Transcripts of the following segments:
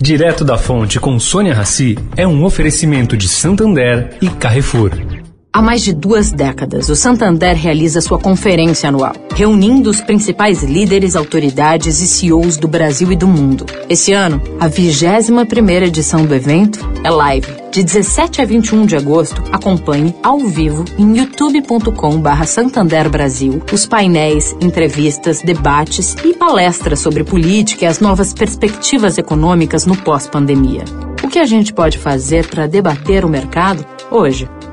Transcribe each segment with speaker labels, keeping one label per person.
Speaker 1: Direto da Fonte com Sônia Rassi é um oferecimento de Santander e Carrefour.
Speaker 2: Há mais de duas décadas, o Santander realiza sua conferência anual, reunindo os principais líderes, autoridades e CEOs do Brasil e do mundo. Esse ano, a 21ª edição do evento é live. De 17 a 21 de agosto, acompanhe ao vivo em youtube.com.br Santander Brasil os painéis, entrevistas, debates e palestras sobre política e as novas perspectivas econômicas no pós-pandemia. O que a gente pode fazer para debater o mercado hoje?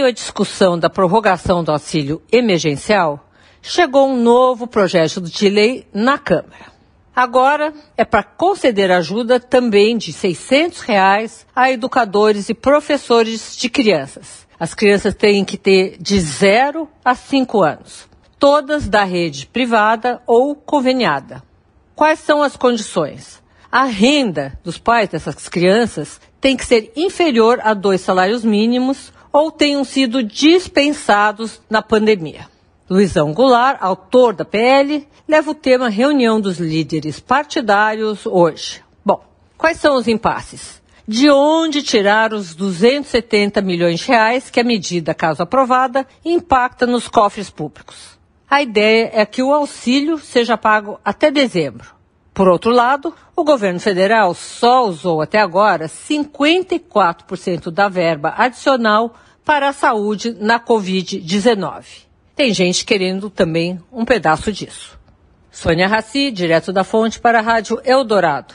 Speaker 3: Meio à discussão da prorrogação do auxílio emergencial, chegou um novo projeto de lei na Câmara. Agora é para conceder ajuda também de 600 reais a educadores e professores de crianças. As crianças têm que ter de 0 a 5 anos, todas da rede privada ou conveniada. Quais são as condições? A renda dos pais dessas crianças tem que ser inferior a dois salários mínimos ou tenham sido dispensados na pandemia. Luizão Goulart, autor da PL, leva o tema reunião dos líderes partidários hoje. Bom, quais são os impasses? De onde tirar os 270 milhões de reais que a medida, caso aprovada, impacta nos cofres públicos? A ideia é que o auxílio seja pago até dezembro. Por outro lado, o governo federal só usou até agora 54% da verba adicional para a saúde na Covid-19. Tem gente querendo também um pedaço disso. Sônia Raci, direto da fonte para a Rádio Eldorado.